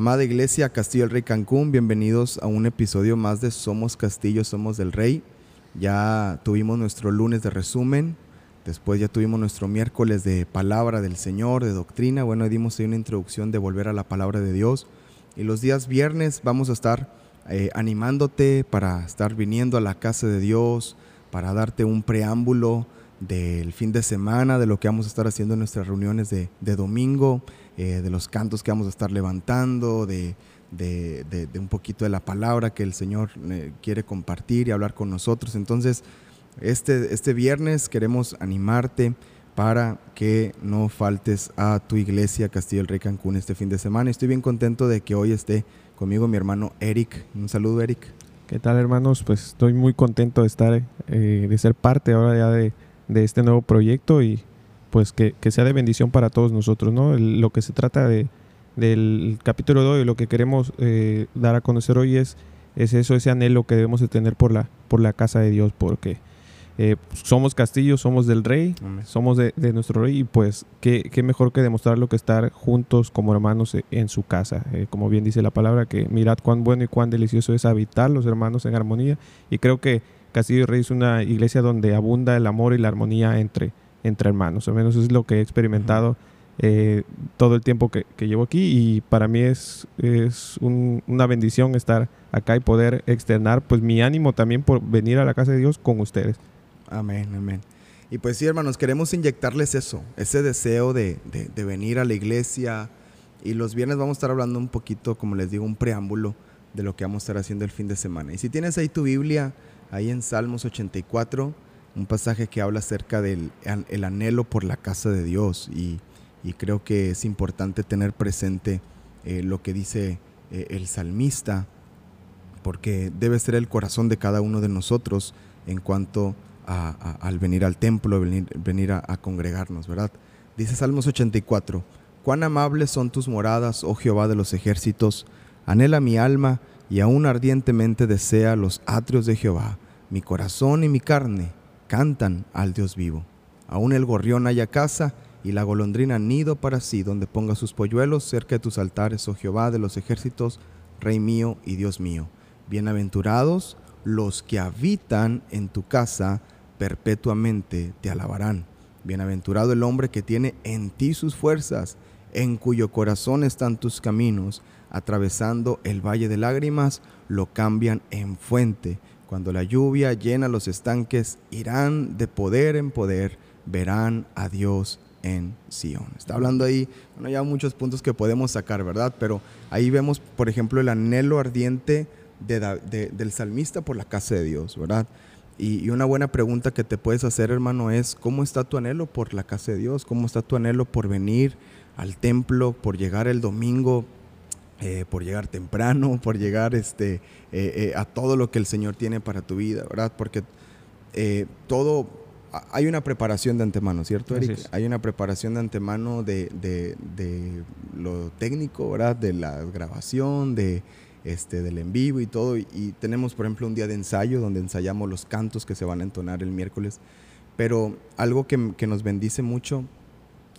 Amada Iglesia Castillo del Rey Cancún, bienvenidos a un episodio más de Somos Castillo, Somos del Rey. Ya tuvimos nuestro lunes de resumen, después ya tuvimos nuestro miércoles de palabra del Señor, de doctrina. Bueno, dimos ahí una introducción de volver a la palabra de Dios. Y los días viernes vamos a estar eh, animándote para estar viniendo a la casa de Dios, para darte un preámbulo del fin de semana, de lo que vamos a estar haciendo en nuestras reuniones de, de domingo. Eh, de los cantos que vamos a estar levantando, de, un poquito de la palabra que el Señor eh, quiere compartir y hablar con nosotros. Entonces, este, este viernes queremos animarte para que no faltes a tu iglesia Castillo del Rey Cancún este fin de semana. Estoy bien contento de que hoy esté conmigo mi hermano Eric. Un saludo, Eric. ¿Qué tal, hermanos? Pues estoy muy contento de estar, eh, de ser parte ahora ya de, de este nuevo proyecto y pues que, sea de bendición para todos nosotros, ¿no? lo que se trata de, del capítulo de hoy, lo que queremos eh, dar a conocer hoy es, es eso, ese anhelo que debemos de tener por la, por la casa de Dios, porque eh, somos castillos, somos del rey, somos de, nuestro rey y pues qué, qué, mejor que demostrarlo que estar juntos como hermanos en su casa. Eh, como bien dice la palabra, que mirad cuán bueno y cuán delicioso es habitar los hermanos en armonía y creo que Castillo y Rey es una iglesia donde abunda el amor y la armonía entre, entre hermanos. Al menos es lo que he experimentado eh, todo el tiempo que, llevo aquí y para mí es, es una bendición estar acá y poder externar pues mi ánimo también por venir a la casa de Dios con ustedes. Amén, amén. Y pues sí, hermanos, queremos inyectarles eso, ese deseo de, de venir a la iglesia. Y los viernes vamos a estar hablando un poquito, como les digo, un preámbulo de lo que vamos a estar haciendo el fin de semana. Y si tienes ahí tu Biblia, ahí en Salmos 84, un pasaje que habla acerca del el anhelo por la casa de Dios y, creo que es importante tener presente eh, lo que dice eh, el salmista porque debe ser el corazón de cada uno de nosotros en cuanto a, al venir al templo, venir, venir a, a, congregarnos, ¿verdad? Dice Salmos 84, cuán amables son tus moradas, oh Jehová de los ejércitos, anhela mi alma y aún ardientemente desea los atrios de Jehová, mi corazón y mi carne cantan al Dios vivo. Aún el gorrión haya casa y la golondrina nido para sí, donde ponga sus polluelos cerca de tus altares, oh Jehová de los ejércitos, Rey mío y Dios mío. Bienaventurados los que habitan en tu casa, perpetuamente te alabarán. Bienaventurado el hombre que tiene en ti sus fuerzas, en cuyo corazón están tus caminos, atravesando el valle de lágrimas, lo cambian en fuente cuando la lluvia llena los estanques, irán de poder en poder, verán a Dios en Sion. Está hablando ahí, bueno, ya muchos puntos que podemos sacar, ¿verdad? Pero ahí vemos, por ejemplo, el anhelo ardiente del salmista por la casa de Dios, ¿verdad? Y, y, una buena pregunta que te puedes hacer, hermano, es, ¿cómo está tu anhelo por la casa de Dios? ¿Cómo está tu anhelo por venir al templo, por llegar el domingo eh, por llegar temprano, por llegar este, eh, eh, a todo lo que el Señor tiene para tu vida, ¿verdad? Porque todo, hay una preparación de antemano, ¿cierto, Eric? Hay una preparación de antemano de, de, lo técnico, ¿verdad? De la grabación, de, este, del en vivo y todo. Y, tenemos, por ejemplo, un día de ensayo donde ensayamos los cantos que se van a entonar el miércoles. Pero algo que, que nos bendice mucho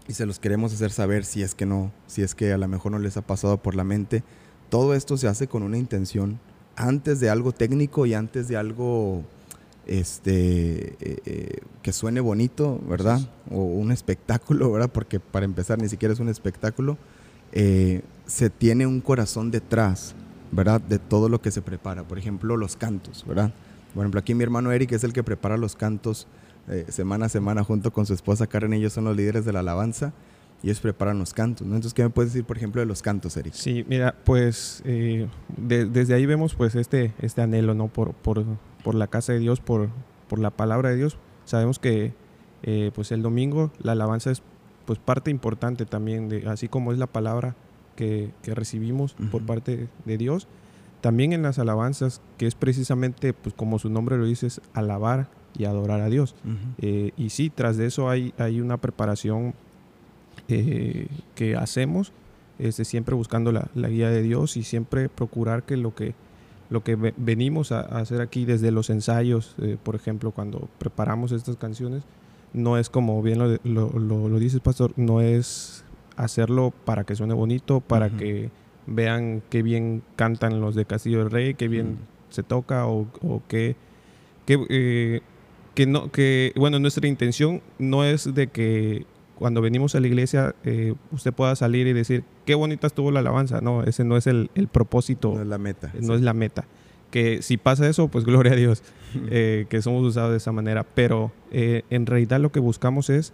y se los queremos hacer saber si es que no, si es que a lo mejor no les ha pasado por la mente. Todo esto se hace con una intención antes de algo técnico y antes de algo este eh, eh, que suene bonito, ¿verdad? O un espectáculo, ¿verdad? Porque para empezar ni siquiera es un espectáculo. Eh, se tiene un corazón detrás, ¿verdad? De todo lo que se prepara. Por ejemplo, los cantos, ¿verdad? Por ejemplo, aquí mi hermano Eric es el que prepara los cantos eh, semana a semana junto con su esposa Karen. Ellos son los líderes de la alabanza y ellos preparan los cantos. ¿no? Entonces, ¿qué me puedes decir, por ejemplo, de los cantos, Eric? Sí, mira, pues eh, desde ahí vemos pues este, este anhelo ¿no? por, por, por, la casa de Dios, por, por la palabra de Dios. Sabemos que eh, pues el domingo la alabanza es pues parte importante también, de, así como es la palabra que, que recibimos por parte de Dios. También en las alabanzas, que es precisamente, pues como su nombre lo dice, es alabar y adorar a Dios. Eh, y sí, tras de eso hay, hay una preparación eh, que hacemos, este, siempre buscando la, guía de Dios y siempre procurar que lo que, lo que venimos a, hacer aquí desde los ensayos, eh, por ejemplo, cuando preparamos estas canciones, no es como bien lo, lo, lo, dices, pastor, no es hacerlo para que suene bonito, para que vean qué bien cantan los de Castillo del Rey, qué bien se toca o, o qué, qué, que no, que, bueno, nuestra intención no es de que cuando venimos a la iglesia eh, usted pueda salir y decir, qué bonita estuvo la alabanza. No, ese no es el, propósito. No es la meta. No es la meta. Que si pasa eso, pues gloria a Dios, eh, que somos usados de esa manera. Pero eh, en realidad lo que buscamos es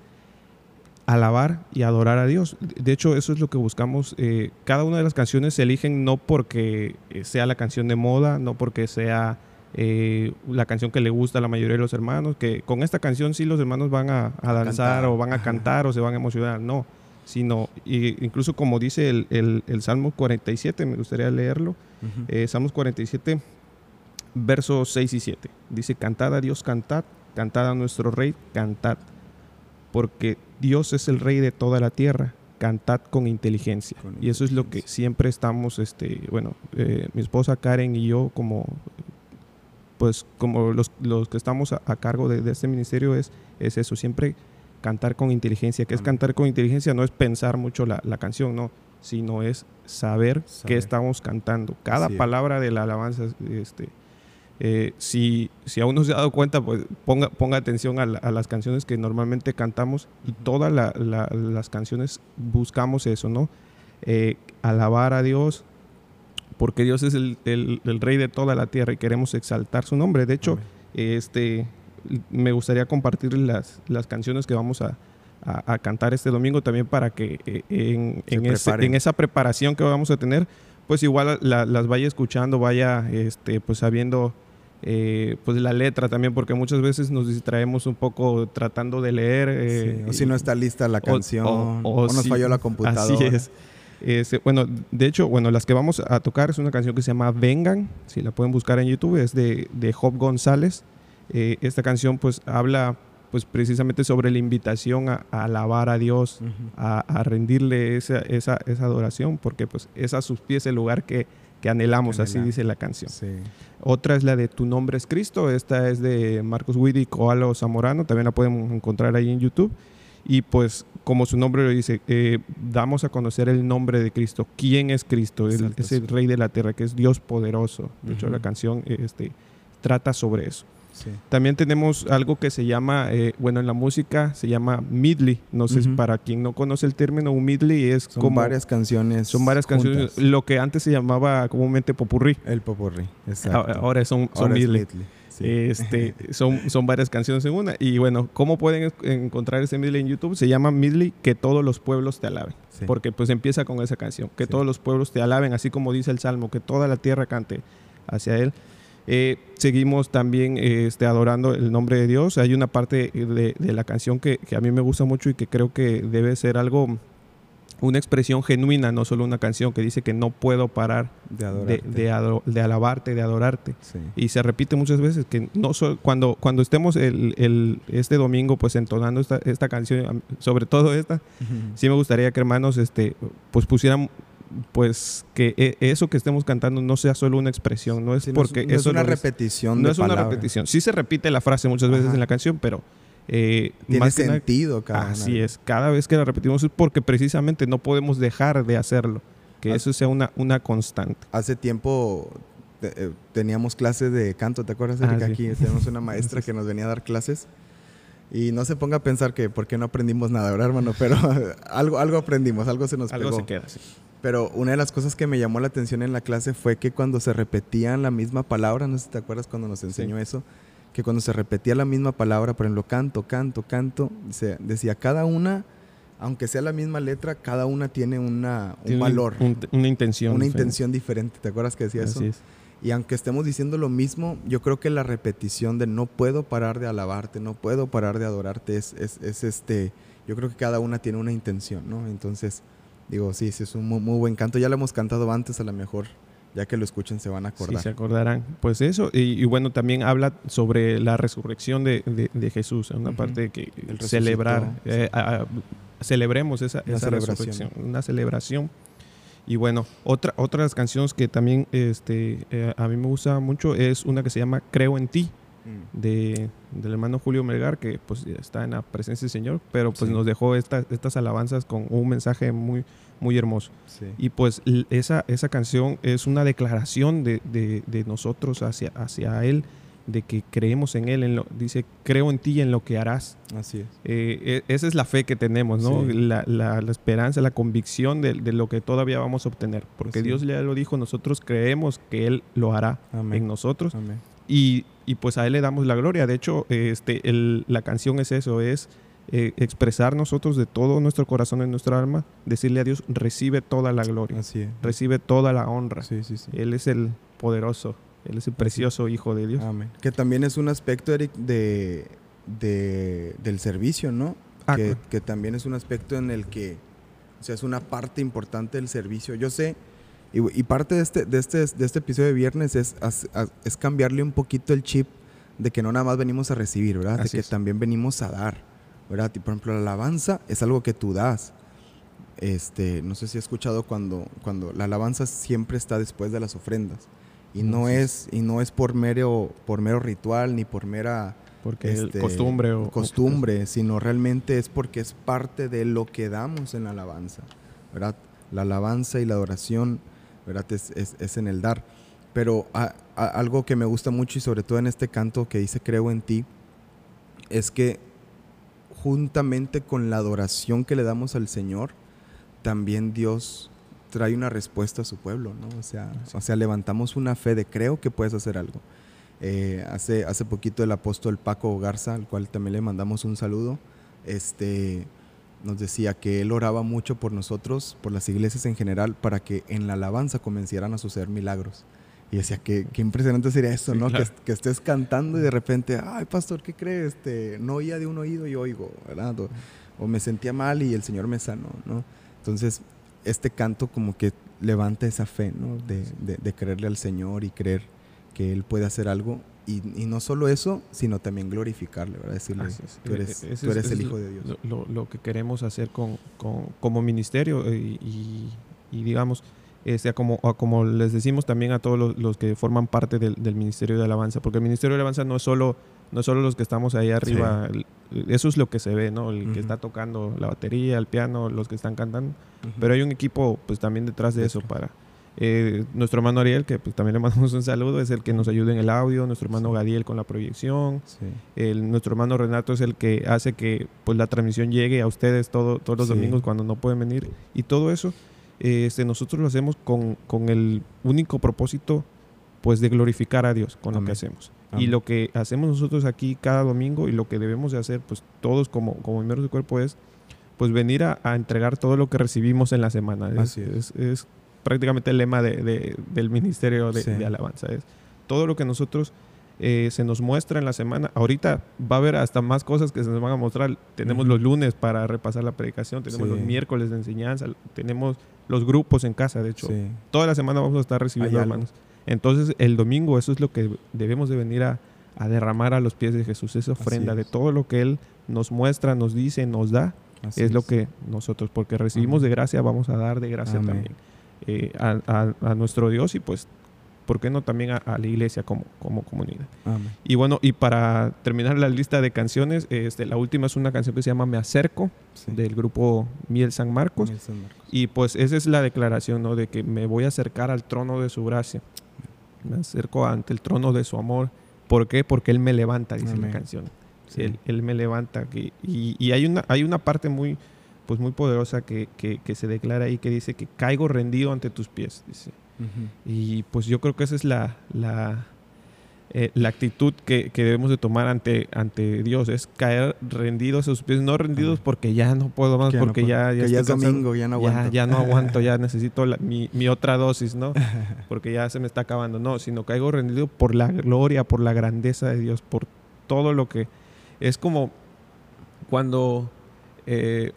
alabar y adorar a Dios. De hecho, eso es lo que buscamos. cada una de las canciones se eligen no porque sea la canción de moda, no porque sea eh, la canción que le gusta a la mayoría de los hermanos, que con esta canción sí los hermanos van a, danzar o van a cantar o se van a emocionar, no, sino incluso como dice el, el, Salmo 47, me gustaría leerlo, eh, Salmos 47, versos 6 y 7, dice, cantad a Dios, cantad, cantad a nuestro Rey, cantad, porque Dios es el Rey de toda la tierra, cantad con inteligencia. y eso es lo que siempre estamos, este, bueno, eh, mi esposa Karen y yo como pues como los, los que estamos a, cargo de, este ministerio es, es eso, siempre cantar con inteligencia. que es cantar con inteligencia? No es pensar mucho la, la canción, no, sino es saber, qué estamos cantando. Cada palabra de la alabanza, este, eh, si, si aún no se ha dado cuenta, pues ponga, ponga atención a, las canciones que normalmente cantamos y todas las canciones buscamos eso, ¿no? Eh, alabar a Dios, porque Dios es el, rey de toda la tierra y queremos exaltar su nombre. De hecho, este, me gustaría compartir las, las canciones que vamos a, cantar este domingo también para que eh, en, en, esa preparación que vamos a tener, pues igual las vaya escuchando, vaya este, pues sabiendo eh, pues la letra también, porque muchas veces nos distraemos un poco tratando de leer. Eh, o si no está lista la canción, o, nos falló la computadora. Así es. Este, bueno, de hecho, bueno, las que vamos a tocar es una canción que se llama Vengan, si la pueden buscar en YouTube, es de, de Job González. Eh, esta canción pues habla pues precisamente sobre la invitación a, alabar a Dios, a, rendirle esa, esa, esa, adoración, porque pues es a sus pies el lugar que, que anhelamos, así dice la canción. Otra es la de Tu nombre es Cristo, esta es de Marcos Widy y Coalo Zamorano, también la pueden encontrar ahí en YouTube. Y pues, como su nombre lo dice, eh, damos a conocer el nombre de Cristo. ¿Quién es Cristo? es el Rey de la Tierra, que es Dios poderoso. De hecho, la canción este, trata sobre eso. También tenemos algo que se llama, eh, bueno, en la música se llama midley. No sé, para quien no conoce el término, un midley es son varias canciones. Son varias canciones, lo que antes se llamaba comúnmente popurrí. El popurrí, exacto. Ahora son, son midley. Este, son, son varias canciones en una. Y bueno, ¿cómo pueden encontrar ese medley en YouTube? Se llama Medley Que todos los pueblos te alaben. Porque pues empieza con esa canción. Que todos los pueblos te alaben, así como dice el Salmo, que toda la tierra cante hacia Él. Eh, seguimos también este, adorando el nombre de Dios. Hay una parte de, de la canción que, que, a mí me gusta mucho y que creo que debe ser algo una expresión genuina, no solo una canción que dice que no puedo parar de, de, alabarte, de adorarte. Y se repite muchas veces que no cuando, cuando estemos el, este domingo pues entonando esta, esta canción, sobre todo esta, sí me gustaría que hermanos este, pues pusieran pues que e, eso que estemos cantando no sea solo una expresión, no es porque es, una repetición. no es una repetición. Sí se repite la frase muchas veces en la canción, pero eh, Tiene sentido cada Así es, cada vez que la repetimos es porque precisamente no podemos dejar de hacerlo, que eso sea una, una constante. Hace tiempo eh, teníamos clases de canto, ¿te acuerdas, Erika? Ah, Aquí tenemos una maestra que nos venía a dar clases. Y no se ponga a pensar que por qué no aprendimos nada, ¿verdad, hermano? Pero algo, algo aprendimos, algo se nos algo se queda, Pero una de las cosas que me llamó la atención en la clase fue que cuando se repetían la misma palabra, no sé si te acuerdas cuando nos enseñó eso, que cuando se repetía la misma palabra, por ejemplo, canto, canto, canto, se decía cada una, aunque sea la misma letra, cada una tiene una, un valor. una intención. Una intención diferente. ¿Te acuerdas que decía eso? Y aunque estemos diciendo lo mismo, yo creo que la repetición de no puedo parar de alabarte, no puedo parar de adorarte, es, es, este, yo creo que cada una tiene una intención, ¿no? Entonces, digo, sí, sí, es un muy, muy buen canto. Ya lo hemos cantado antes, a lo mejor ya que lo escuchen se van a acordar. Sí, se acordarán. Pues eso, y, bueno, también habla sobre la resurrección de, de, Jesús, una parte que celebrar, eh, celebremos esa, celebración. una celebración. Y bueno, otra, otra de las canciones que también este, eh, a mí me gusta mucho es una que se llama Creo en ti, mm. de, del hermano Julio Melgar, que pues está en la presencia del Señor, pero pues nos dejó estas estas alabanzas con un mensaje muy, muy hermoso. Sí. Y pues esa, esa canción es una declaración de, de- de nosotros hacia, hacia Él, de que creemos en Él. En lo, dice, creo en ti y en lo que harás. Así es. Eh, e- esa es la fe que tenemos, ¿no? Sí. La, la- la esperanza, la convicción de, de lo que todavía vamos a obtener. Porque Así Dios ya lo dijo, nosotros creemos que Él lo hará Amén. en nosotros. Amén. Y, y pues a Él le damos la gloria. De hecho, este, el- la canción es eso, es eh, expresar nosotros de todo nuestro corazón y nuestra alma, decirle a Dios, recibe toda la gloria, Así es. recibe toda la honra. Sí, sí, sí. Él es el poderoso, Él es el precioso Hijo de Dios. Amén. Que también es un aspecto, Eric, de, de- del servicio, ¿no? Ah, que, claro. que también es un aspecto en el que, o sea, es una parte importante del servicio. Yo sé, y, y parte de este, de, este, de este episodio de viernes es, cambiarle un poquito el chip de que no nada más venimos a recibir, ¿verdad? Así de que es. también venimos a dar, ¿verdad? Y por ejemplo, la alabanza es algo que tú das. Este, no sé si has escuchado cuando, cuando la alabanza siempre está después de las ofrendas. Y no es. y no es por mero, por mero ritual ni por mera Porque este, costumbre o costumbre, sino realmente es porque es parte de lo que damos en la alabanza, ¿verdad? La alabanza y la adoración, ¿verdad? Es, es- es en el dar. Pero a- a- algo que me gusta mucho y sobre todo en este canto que dice creo en ti, es que juntamente con la adoración que le damos al Señor, también Dios trae una respuesta a su pueblo, ¿no? O sea, o sea levantamos una fe de creo que puedes hacer algo. Eh, hace, hace poquito el apóstol Paco Garza, al cual también le mandamos un saludo, este, nos decía que él oraba mucho por nosotros, por las iglesias en general, para que en la alabanza comenzaran a suceder milagros. Y decía, que qué impresionante sería eso, Sí, ¿no? claro. Que, que estés cantando y de repente, ay, pastor, ¿qué crees? Este, no oía de un oído y oigo, ¿verdad? O, o me sentía mal y el Señor me sanó, ¿no? Entonces, este canto como que levanta esa fe, ¿no? De, de- de creerle al Señor y creer que Él puede hacer algo. Y, y no solo eso, sino también glorificarle, ¿verdad? Decirle, es. tú eres, E- tú es- eres ese el es Hijo de Dios. Lo, lo- que queremos hacer con, con- como ministerio eh, y, y digamos, este, a como, a como les decimos también a todos los, los que forman parte del, del Ministerio de Alabanza, porque el Ministerio de Alabanza no es solo, no es solo los que estamos ahí arriba, el- eso es lo que se ve, ¿no? El Ujú. que está tocando la batería, el piano, los que están cantando, Ujú. pero hay un equipo pues también detrás de eso para... eh, nuestro hermano Ariel, que pues, también le mandamos un saludo, es el que nos ayuda en el audio, nuestro hermano Sí. Gadiel con la proyección, Sí. el, nuestro hermano Renato es el que hace que pues, la transmisión llegue a ustedes todo, todos los Sí. domingos cuando no pueden venir. Y todo eso, este, nosotros lo hacemos con, con el único propósito pues, de glorificar a Dios con lo que hacemos. Y lo que hacemos nosotros aquí cada domingo y lo que debemos de hacer pues, todos como, como miembros del cuerpo es pues, venir a, a entregar todo lo que recibimos en la semana. Es, Así es. es- es prácticamente el lema de- de- del ministerio de, Sí. de alabanza. Es todo lo que nosotros eh, se nos muestra en la semana. Ahorita va a haber hasta más cosas que se nos van a mostrar. Tenemos los lunes para repasar la predicación, tenemos Sí. los miércoles de enseñanza, tenemos los grupos en casa, de hecho. Sí. Toda la semana vamos a estar recibiendo hermanos. Entonces, el domingo eso es lo que debemos de venir a, a derramar a los pies de Jesús, esa ofrenda de todo lo que Él nos muestra, nos dice, nos da, Así es lo que nosotros, porque recibimos Amén. de gracia, vamos a dar de gracia Amén. también eh, a, a- a nuestro Dios y pues, ¿por qué no también a, a la iglesia como, como comunidad? Amén. Y bueno, y para terminar la lista de canciones, este, la última es una canción que se llama Me Acerco, Sí. del grupo Miel San Marcos. Miel San Marcos. Y pues esa es la declaración, ¿no? De que me voy a acercar al trono de su gracia. Me acerco ante el trono de su amor. ¿Por qué? Porque Él me levanta, dice Amén. la canción. Sí. Él, él me levanta. que- y y hay, una, hay una parte muy, pues muy poderosa que, que- que se declara ahí que dice que caigo rendido ante tus pies. Dice. Y pues yo creo que esa es la, la, eh, la actitud que, que debemos de tomar ante, ante Dios. Es caer rendidos a sus pies. No rendidos porque ya no puedo más, Que ya no porque puedo- ya, que ya estoy es domingo, ya no Ya, aguanto. ya no aguanto, ya necesito la- mi, mi otra dosis, ¿no? Porque ya se me está acabando. No, sino caigo rendido por la gloria, por la grandeza de Dios, por todo lo que... Es como cuando... eh,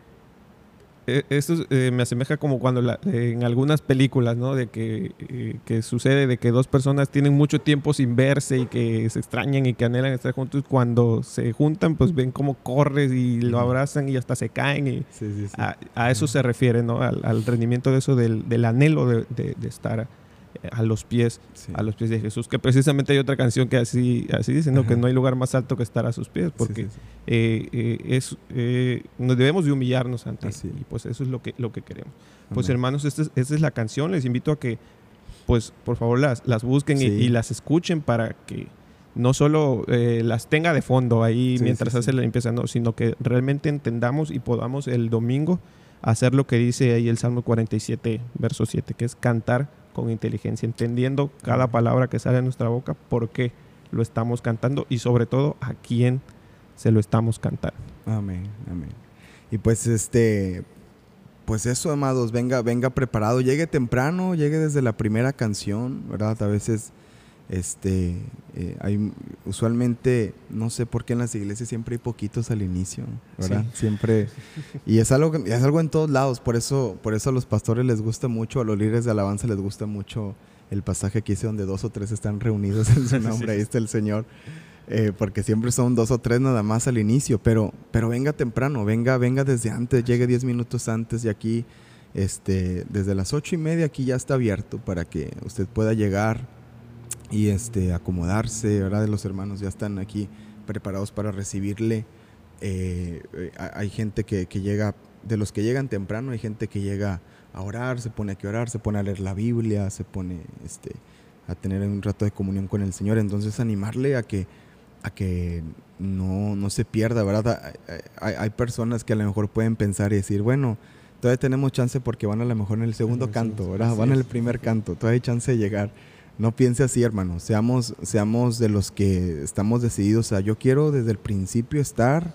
esto es, eh, me asemeja como cuando la- en algunas películas, ¿no? De que, eh, que sucede de que dos personas tienen mucho tiempo sin verse y que se extrañan y que anhelan estar juntos. Cuando se juntan, pues ven cómo corres y lo abrazan y hasta se caen y Sí, sí, sí. a, a eso se refiere, ¿no? Al, al rendimiento de eso, del, del anhelo de, de- de estar, a los pies, a los pies de Jesús. Que precisamente hay otra canción que así, así dice, ¿no? que no hay lugar más alto que estar a sus pies, porque eh, eh, es, eh, nos debemos de humillarnos ante él. Y pues eso es lo que, lo que queremos. Pues hermanos, esta es, esta es la canción. Les invito a que, pues por favor, las, las busquen y, las escuchen para que no solo las tenga de fondo ahí mientras hace la limpieza, no, sino que realmente entendamos y podamos el domingo hacer lo que dice ahí el Salmo 47, verso 7, que es cantar con inteligencia, entendiendo cada palabra que sale de nuestra boca, por qué lo estamos cantando y sobre todo a quién se lo estamos cantando. Amén, amén. Y pues este, pues eso, amados, venga, venga preparado, llegue temprano, llegue desde la primera canción, ¿verdad? A veces este, eh, hay usualmente, no sé por qué en las iglesias siempre hay poquitos al inicio, ¿verdad? Siempre, y es algo, es algo en todos lados, por eso, por eso a los pastores les gusta mucho, a los líderes de alabanza les gusta mucho el pasaje que dice donde dos o tres están reunidos en su nombre, ahí está el Señor, eh, porque siempre son dos o tres nada más al inicio, pero, pero venga temprano, venga, venga desde antes, llegue diez minutos antes y aquí, este, desde las ocho y media aquí ya está abierto para que usted pueda llegar y este, acomodarse, ¿verdad? Los hermanos ya están aquí preparados para recibirle. Eh, eh, hay gente que, llega, de los que llegan temprano, hay gente que llega a orar, se pone a orar, se pone a leer la Biblia, se pone este, a tener un rato de comunión con el Señor. Entonces animarle a que, a que no, no se pierda, ¿verdad? Hay, hay, personas que a lo mejor pueden pensar y decir, bueno, todavía tenemos chance porque van a lo mejor en el segundo canto, ¿verdad? Van en el primer canto, todavía hay chance de llegar. No piense así, hermano. Seamos, seamos de los que estamos decididos. O sea, yo quiero desde el principio estar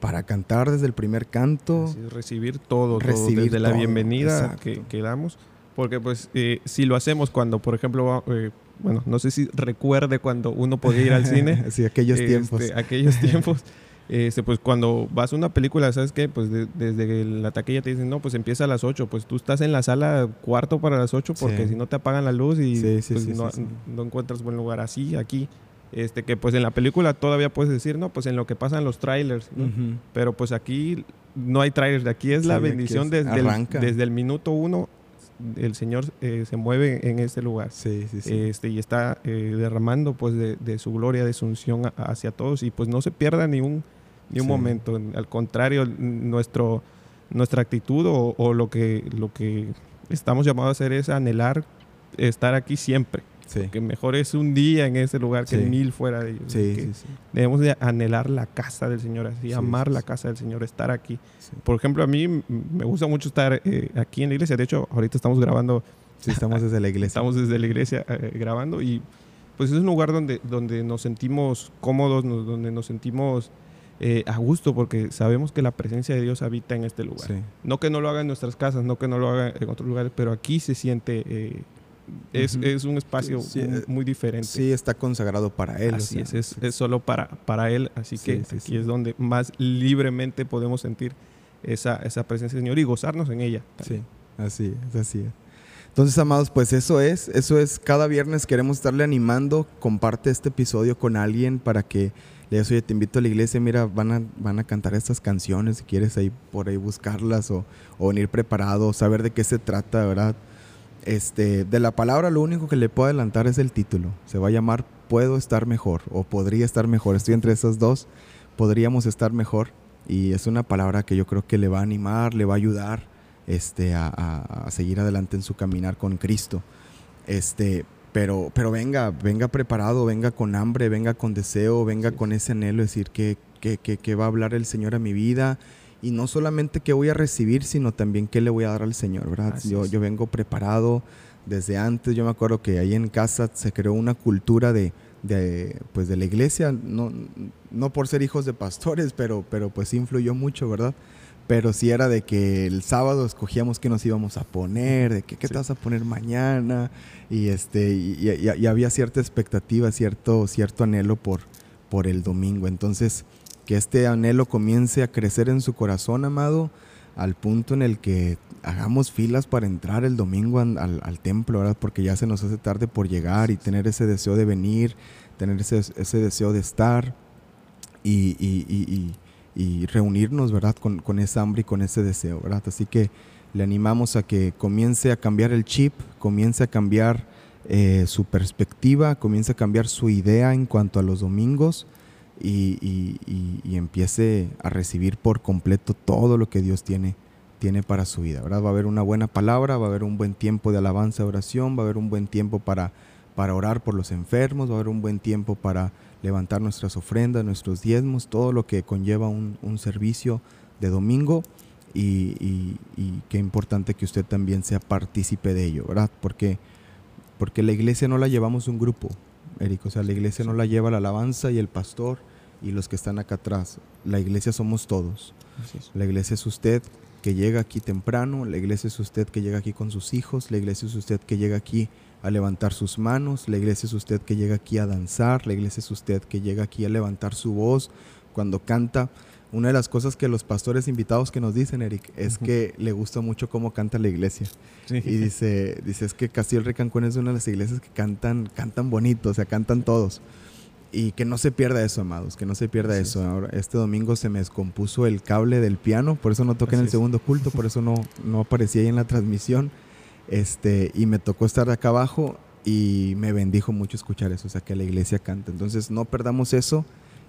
para cantar desde el primer canto. recibir todo, recibir desde la bienvenida que, damos. Porque pues eh, si lo hacemos cuando, por ejemplo, eh, bueno, no sé si recuerde cuando uno podía ir al cine. sí, aquellos este, tiempos. Aquellos tiempos. Este, pues cuando vas a una película, ¿sabes qué? Pues desde la taquilla te dicen, no, pues empieza a las 8, pues tú estás en la sala cuarto para las 8 porque si no te apagan la luz y pues, no, encuentras buen lugar así, aquí. Este, que pues en la película todavía puedes decir, no, pues en lo que pasan los trailers, pero pues aquí no hay trailers, aquí es la bendición desde el, desde el minuto uno el Señor eh, se mueve en este lugar. Sí, sí, sí. Este, y está eh, derramando pues de, su gloria, de su unción hacia todos y pues no se pierda ni un, ni un momento. Al contrario, nuestro, nuestra actitud o, lo, que, lo que estamos llamados a hacer es anhelar estar aquí siempre. Que mejor es un día en ese lugar que mil fuera de ellos. debemos de anhelar la casa del Señor, así, amar la casa del Señor, estar aquí. Por ejemplo, a mí me gusta mucho estar eh, aquí en la iglesia. De hecho, ahorita estamos grabando. Sí, estamos desde la iglesia. estamos desde la iglesia eh, grabando y pues es un lugar donde, donde nos sentimos cómodos, donde nos sentimos eh, a gusto porque sabemos que la presencia de Dios habita en este lugar. No que no lo haga en nuestras casas, no que no lo haga en otros lugares, pero aquí se siente... Eh, es, es, un espacio eh, muy, diferente. Sí, está consagrado para Él. Así es, es, solo para, para Él. Así que aquí es donde más libremente podemos sentir esa, esa presencia del Señor y gozarnos en ella. Sí, así es, así es. Entonces, amados, pues eso es, eso es, cada viernes queremos estarle animando, comparte este episodio con alguien para que le digas, oye, te invito a la iglesia, mira, van a, van a cantar estas canciones, si quieres ahí por ahí buscarlas o, venir preparado, saber de qué se trata, ¿verdad? Este, de la palabra lo único que le puedo adelantar es el título. Se va a llamar Puedo estar mejor o podría estar mejor. Estoy entre esas dos. Podríamos estar mejor. Y es una palabra que yo creo que le va a animar, le va a ayudar este, a, a seguir adelante en su caminar con Cristo. Este, pero, pero venga, venga preparado, venga con hambre, venga con deseo, venga con ese anhelo, decir que, que, que, va a hablar el Señor a mi vida. Y no solamente que voy a recibir, sino también qué le voy a dar al Señor, ¿verdad? Yo, yo vengo preparado desde antes. Yo me acuerdo que ahí en casa se creó una cultura de, de, pues de la iglesia, no, no por ser hijos de pastores, pero, pero pues influyó mucho, ¿verdad? Pero si era de que el sábado escogíamos qué nos íbamos a poner, de que qué te vas a poner mañana, y este, y, había cierta expectativa, cierto, cierto anhelo por, por el domingo. Entonces, que este anhelo comience a crecer en su corazón, amado, al punto en el que hagamos filas para entrar el domingo al, templo, ¿verdad? Porque ya se nos hace tarde por llegar y tener ese deseo de venir, tener ese, ese deseo de estar y, y y reunirnos, ¿verdad? Con, con esa hambre y con ese deseo, ¿verdad? Así que le animamos a que comience a cambiar el chip, comience a cambiar eh, su perspectiva, comience a cambiar su idea en cuanto a los domingos y, y, empiece a recibir por completo todo lo que Dios tiene, tiene para su vida. ¿verdad? Va a haber una buena palabra, va a haber un buen tiempo de alabanza, oración, va a haber un buen tiempo para, para orar por los enfermos, va a haber un buen tiempo para levantar nuestras ofrendas, nuestros diezmos, todo lo que conlleva un, un servicio de domingo. Y, y, qué importante que usted también sea partícipe de ello, ¿verdad? Porque, porque la iglesia no la llevamos un grupo, Eric, o sea, la iglesia no la lleva la alabanza y el pastor y los que están acá atrás. La iglesia somos todos. La iglesia es usted que llega aquí temprano, la iglesia es usted que llega aquí con sus hijos, la iglesia es usted que llega aquí a levantar sus manos, la iglesia es usted que llega aquí a danzar, la iglesia es usted que llega aquí a levantar su voz cuando canta una de las cosas que los pastores invitados que nos dicen, Eric, es que le gusta mucho cómo canta la iglesia. Y dice, dice, es que Castillo el Rey Cancún es una de las iglesias que cantan, cantan bonito, o sea, cantan todos. Y que no se pierda eso, amados, que no se pierda eso. Ahora, este domingo se me descompuso el cable del piano, por eso no toqué en el segundo culto, por eso no, no aparecí ahí en la transmisión. Este, y me tocó estar acá abajo y me bendijo mucho escuchar eso, o sea, que la iglesia canta. Entonces, no perdamos eso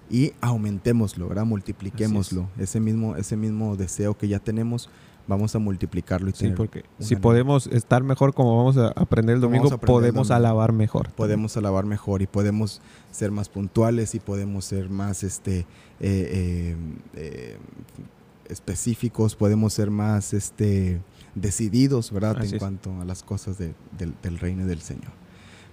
y aumentémoslo, ¿verdad? Multipliquémoslo. Ese mismo, ese mismo deseo que ya tenemos, vamos a multiplicarlo y sí, porque si podemos estar mejor como vamos a aprender el domingo, podemos alabar mejor. Podemos alabar mejor y podemos ser más puntuales y podemos ser más este eh, eh, eh, específicos, podemos ser más este decididos, ¿verdad? en cuanto a las cosas del, del reino del Señor.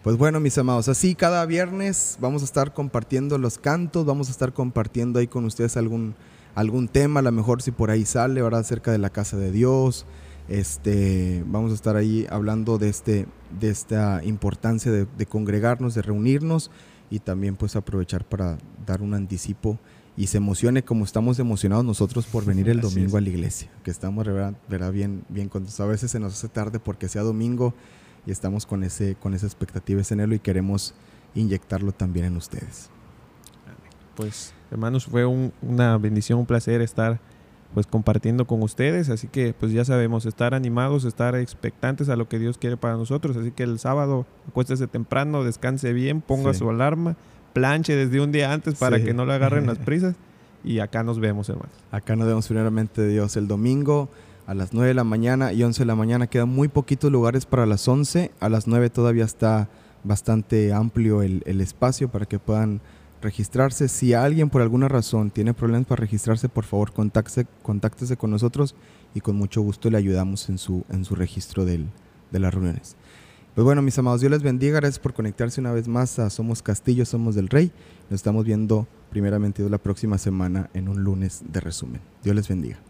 Pues bueno, mis amados, así cada viernes vamos a estar compartiendo los cantos, vamos a estar compartiendo ahí con ustedes algún, algún tema, a lo mejor si por ahí sale, ¿verdad? Acerca de la casa de Dios. Este, vamos a estar ahí hablando de, este, de esta importancia de, congregarnos, de reunirnos y también pues aprovechar para dar un anticipo y se emocione como estamos emocionados nosotros por venir el domingo a la iglesia, que estamos ¿verdad? bien, bien contentos. A veces se nos hace tarde porque sea domingo y estamos con, ese, con esa expectativa, ese anhelo y queremos inyectarlo también en ustedes. Pues hermanos, fue una bendición, un placer estar pues compartiendo con ustedes, así que pues ya sabemos, estar animados, estar expectantes a lo que Dios quiere para nosotros, así que el sábado acuéstese temprano, descanse bien, ponga su alarma, planche desde un día antes para que no le agarren las prisas y acá nos vemos hermanos. Acá nos vemos primeramente Dios el domingo a las 9 de la mañana y 11 de la mañana. Quedan muy poquitos lugares para las 11. A las 9 todavía está bastante amplio el, espacio para que puedan registrarse. Si alguien por alguna razón tiene problemas para registrarse, por favor contáctese, contáctese con nosotros y con mucho gusto le ayudamos en su, en su registro de las reuniones. Pues bueno, mis amados, Dios les bendiga. Gracias por conectarse una vez más a Somos Castillo, Somos del Rey. Nos estamos viendo primeramente la próxima semana en un lunes de resumen. Dios les bendiga.